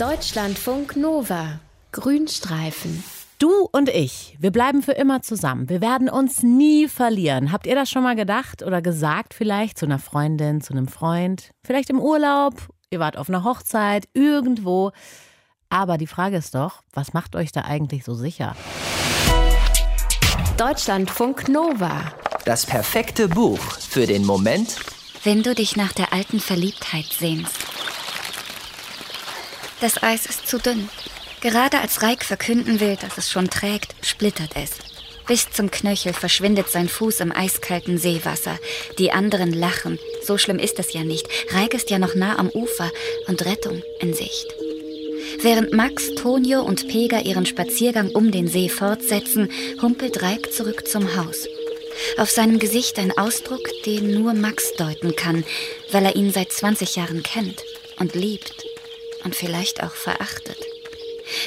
Deutschlandfunk Nova. Grünstreifen. Du und ich, wir bleiben für immer zusammen. Wir werden uns nie verlieren. Habt ihr das schon mal gedacht oder gesagt vielleicht zu einer Freundin, zu einem Freund? Vielleicht im Urlaub? Ihr wart auf einer Hochzeit, irgendwo. Aber die Frage ist doch, was macht euch da eigentlich so sicher? Deutschlandfunk Nova. Das perfekte Buch für den Moment, wenn du dich nach der alten Verliebtheit sehnst. Das Eis ist zu dünn. Gerade als Reik verkünden will, dass es schon trägt, splittert es. Bis zum Knöchel verschwindet sein Fuß im eiskalten Seewasser. Die anderen lachen. So schlimm ist es ja nicht. Reik ist ja noch nah am Ufer und Rettung in Sicht. Während Max, Tonio und Pega ihren Spaziergang um den See fortsetzen, humpelt Reik zurück zum Haus. Auf seinem Gesicht ein Ausdruck, den nur Max deuten kann, weil er ihn seit 20 Jahren kennt und liebt und vielleicht auch verachtet.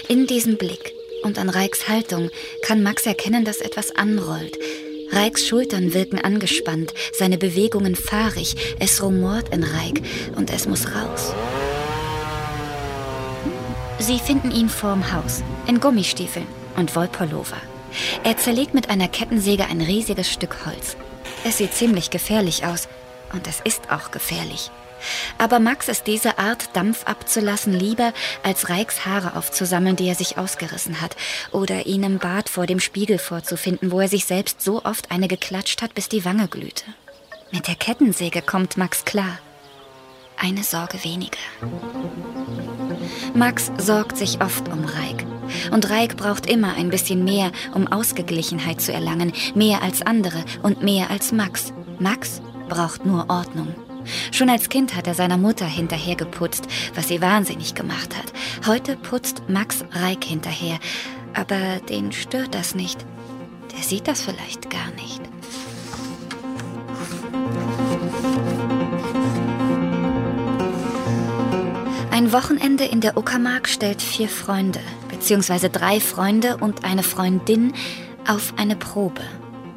In diesem Blick und an Reiks Haltung kann Max erkennen, dass etwas anrollt. Reiks Schultern wirken angespannt, seine Bewegungen fahrig, es rumort in Reik und es muss raus. Sie finden ihn vorm Haus, in Gummistiefeln und Wollpullover. Er zerlegt mit einer Kettensäge ein riesiges Stück Holz. Es sieht ziemlich gefährlich aus und es ist auch gefährlich. Aber Max ist diese Art, Dampf abzulassen, lieber, als Reiks Haare aufzusammeln, die er sich ausgerissen hat, oder ihn im Bad vor dem Spiegel vorzufinden, wo er sich selbst so oft eine geklatscht hat, bis die Wange glühte. Mit der Kettensäge kommt Max klar. Eine Sorge weniger. Max sorgt sich oft um Reik. Und Reik braucht immer ein bisschen mehr, um Ausgeglichenheit zu erlangen, mehr als andere und mehr als Max. Max braucht nur Ordnung. Schon als Kind hat er seiner Mutter hinterher geputzt, was sie wahnsinnig gemacht hat. Heute putzt Max Reik hinterher, aber den stört das nicht. Der sieht das vielleicht gar nicht. Ein Wochenende in der Uckermark stellt vier Freunde, beziehungsweise drei Freunde und eine Freundin auf eine Probe.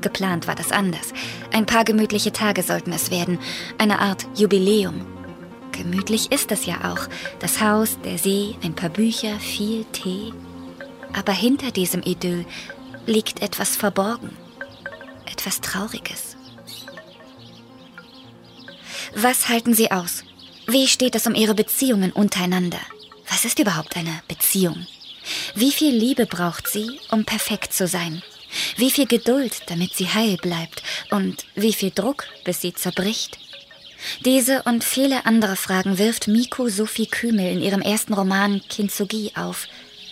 Geplant war das anders. Ein paar gemütliche Tage sollten es werden, eine Art Jubiläum. Gemütlich ist es ja auch. Das Haus, der See, ein paar Bücher, viel Tee. Aber hinter diesem Idyll liegt etwas verborgen. Etwas Trauriges. Was halten Sie aus? Wie steht es um Ihre Beziehungen untereinander? Was ist überhaupt eine Beziehung? Wie viel Liebe braucht sie, um perfekt zu sein? Wie viel Geduld, damit sie heil bleibt und wie viel Druck, bis sie zerbricht? Diese und viele andere Fragen wirft Miku Sophie Kümel in ihrem ersten Roman Kintsugi auf.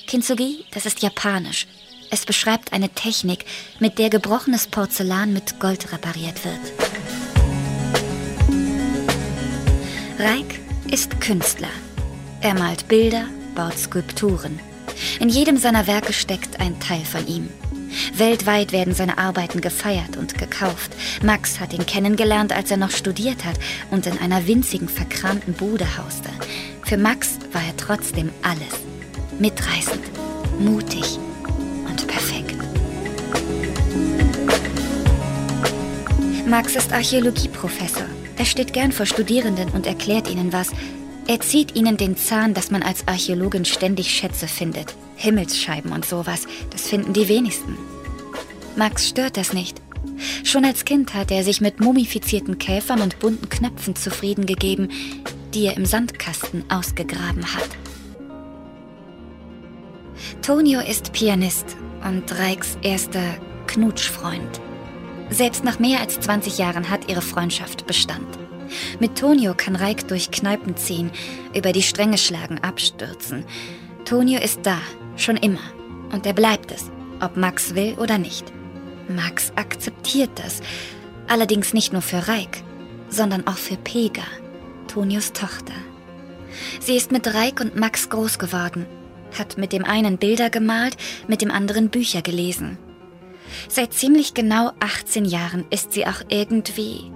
Kintsugi, das ist japanisch. Es beschreibt eine Technik, mit der gebrochenes Porzellan mit Gold repariert wird. Reik ist Künstler. Er malt Bilder, baut Skulpturen. In jedem seiner Werke steckt ein Teil von ihm. Weltweit werden seine Arbeiten gefeiert und gekauft. Max hat ihn kennengelernt, als er noch studiert hat und in einer winzigen, verkramten Bude hauste. Für Max war er trotzdem alles. Mitreißend, mutig und perfekt. Max ist Archäologieprofessor. Er steht gern vor Studierenden und erklärt ihnen was. Er zieht ihnen den Zahn, dass man als Archäologin ständig Schätze findet. Himmelsscheiben und sowas, das finden die wenigsten. Max stört das nicht. Schon als Kind hat er sich mit mumifizierten Käfern und bunten Knöpfen zufrieden gegeben, die er im Sandkasten ausgegraben hat. Tonio ist Pianist und Reiks erster Knutschfreund. Selbst nach mehr als 20 Jahren hat ihre Freundschaft Bestand. Mit Tonio kann Reik durch Kneipen ziehen, über die Stränge schlagen, abstürzen. Tonio ist da, Schon immer. Und er bleibt es, ob Max will oder nicht. Max akzeptiert das. Allerdings nicht nur für Reik, sondern auch für Pega, Tonios Tochter. Sie ist mit Reik und Max groß geworden, hat mit dem einen Bilder gemalt, mit dem anderen Bücher gelesen. Seit ziemlich genau 18 Jahren ist sie auch irgendwie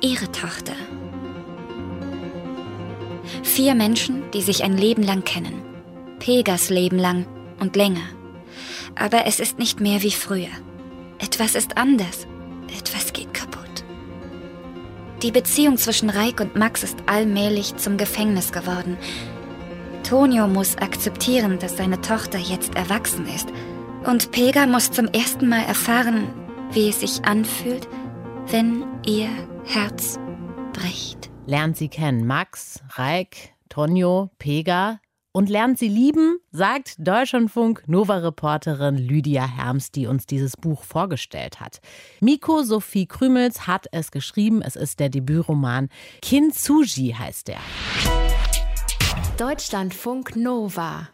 ihre Tochter. Vier Menschen, die sich ein Leben lang kennen. Pegas Leben lang und länger. Aber es ist nicht mehr wie früher. Etwas ist anders. Etwas geht kaputt. Die Beziehung zwischen Reik und Max ist allmählich zum Gefängnis geworden. Tonio muss akzeptieren, dass seine Tochter jetzt erwachsen ist. Und Pega muss zum ersten Mal erfahren, wie es sich anfühlt, wenn ihr Herz bricht. Lernt sie kennen. Max, Reik, Tonio, Pega, und lernt sie lieben, sagt Deutschlandfunk Nova-Reporterin Lydia Herms, die uns dieses Buch vorgestellt hat. Miko Sophie Krümels hat es geschrieben. Es ist der Debütroman Kintsugi heißt der. Deutschlandfunk Nova